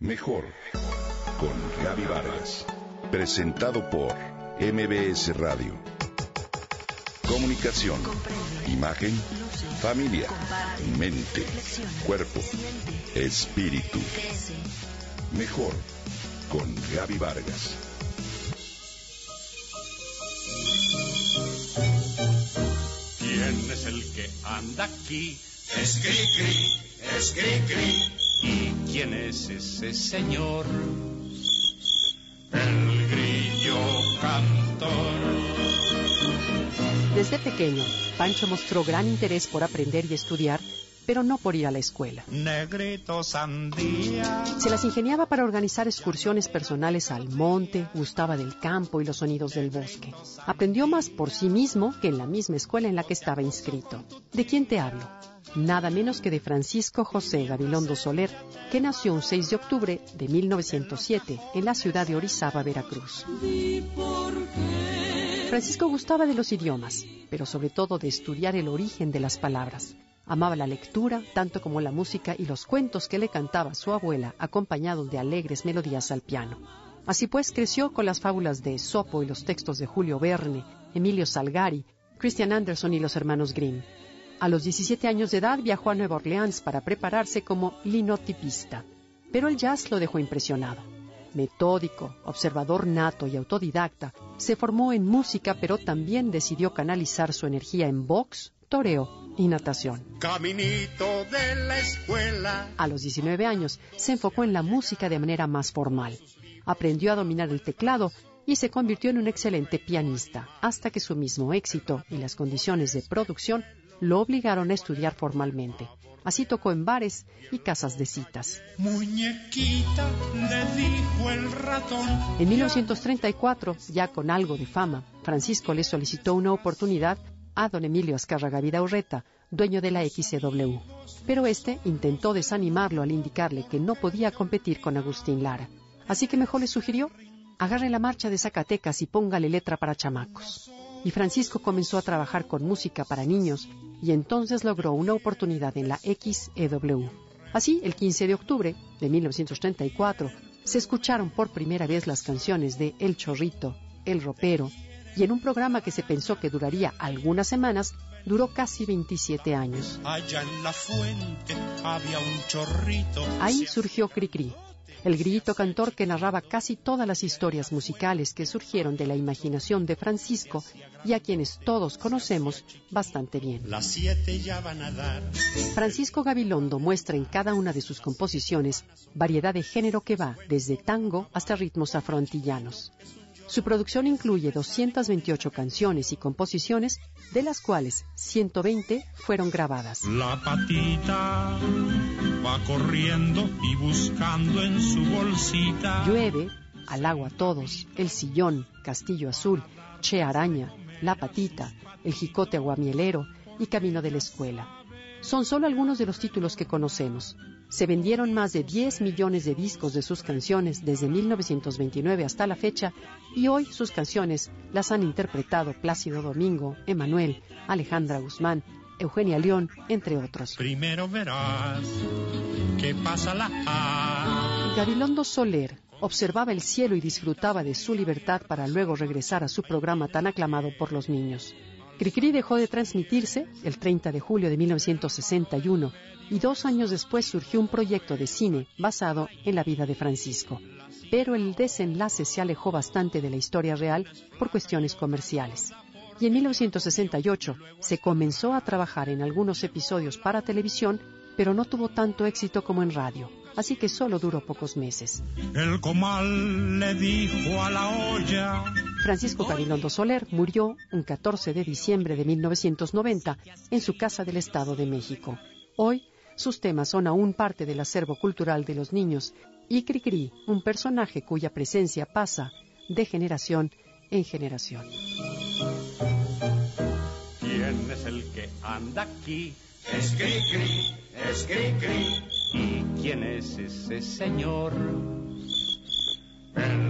Mejor con Gaby Vargas. Presentado por MBS Radio. Comunicación, imagen, familia, mente, cuerpo, espíritu. Mejor con Gaby Vargas. ¿Quién es el que anda aquí? Es Cricri, es Cricri. ¿Y quién es ese señor? El grillo cantor. Desde pequeño, Pancho mostró gran interés por aprender y estudiar, pero no por ir a la escuela. Negrito sandía. Se las ingeniaba para organizar excursiones personales al monte, gustaba del campo y los sonidos del bosque. Aprendió más por sí mismo que en la misma escuela en la que estaba inscrito. ¿De quién te hablo? Nada menos que de Francisco José Gabilondo Soler, que nació un 6 de octubre de 1907 en la ciudad de Orizaba, Veracruz. Francisco gustaba de los idiomas, pero sobre todo de estudiar el origen de las palabras. Amaba la lectura, tanto como la música y los cuentos que le cantaba su abuela, acompañados de alegres melodías al piano. Así pues, creció con las fábulas de Sopo y los textos de Julio Verne, Emilio Salgari, Christian Anderson y los hermanos Grimm. A los 17 años de edad viajó a Nueva Orleans para prepararse como linotipista, pero el jazz lo dejó impresionado. Metódico, observador nato y autodidacta, se formó en música, pero también decidió canalizar su energía en box, toreo y natación. Caminito de la escuela. A los 19 años se enfocó en la música de manera más formal. Aprendió a dominar el teclado y se convirtió en un excelente pianista, hasta que su mismo éxito y las condiciones de producción lo obligaron a estudiar formalmente. Así tocó en bares y casas de citas. Muñequita, le dijo el ratón. En 1934, ya con algo de fama, Francisco le solicitó una oportunidad a don Emilio Azcárraga Vidaurreta, dueño de la XCW. Pero este intentó desanimarlo al indicarle que no podía competir con Agustín Lara. Así que mejor le sugirió, agarre la marcha de Zacatecas y póngale letra para chamacos. Y Francisco comenzó a trabajar con música para niños y entonces logró una oportunidad en la XEW. Así, el 15 de octubre de 1934, se escucharon por primera vez las canciones de El Chorrito, El Ropero, y en un programa que se pensó que duraría algunas semanas, duró casi 27 años. Allá en la fuente había un chorrito. Ahí surgió Cricri, el grillito cantor que narraba casi todas las historias musicales que surgieron de la imaginación de Francisco y a quienes todos conocemos bastante bien. Las siete ya van a dar. Francisco Gabilondo muestra en cada una de sus composiciones variedad de género que va desde tango hasta ritmos afroantillanos. Su producción incluye 228 canciones y composiciones, de las cuales 120 fueron grabadas. La patita va corriendo y buscando en su bolsita. Llueve, Al agua todos, El sillón, Castillo Azul, Che Araña, La Patita, El Jicote Aguamielero y Camino de la Escuela. Son solo algunos de los títulos que conocemos. Se vendieron más de 10 millones de discos de sus canciones desde 1929 hasta la fecha y hoy sus canciones las han interpretado Plácido Domingo, Emanuel, Alejandra Guzmán, Eugenia León, entre otros. Primero verás qué pasa la Gabilondo Soler observaba el cielo y disfrutaba de su libertad para luego regresar a su programa tan aclamado por los niños. Cricri dejó de transmitirse el 30 de julio de 1961 y dos años después surgió un proyecto de cine basado en la vida de Francisco. Pero el desenlace se alejó bastante de la historia real por cuestiones comerciales. Y en 1968 se comenzó a trabajar en algunos episodios para televisión, pero no tuvo tanto éxito como en radio, así que solo duró pocos meses. El comal le dijo a la olla. Francisco Gabilondo Soler murió un 14 de diciembre de 1990 en su casa del Estado de México. Hoy, sus temas son aún parte del acervo cultural de los niños y Cricri, un personaje cuya presencia pasa de generación en generación. ¿Quién es el que anda aquí? Es Cricri, es Cricri. ¿Y quién es ese señor? El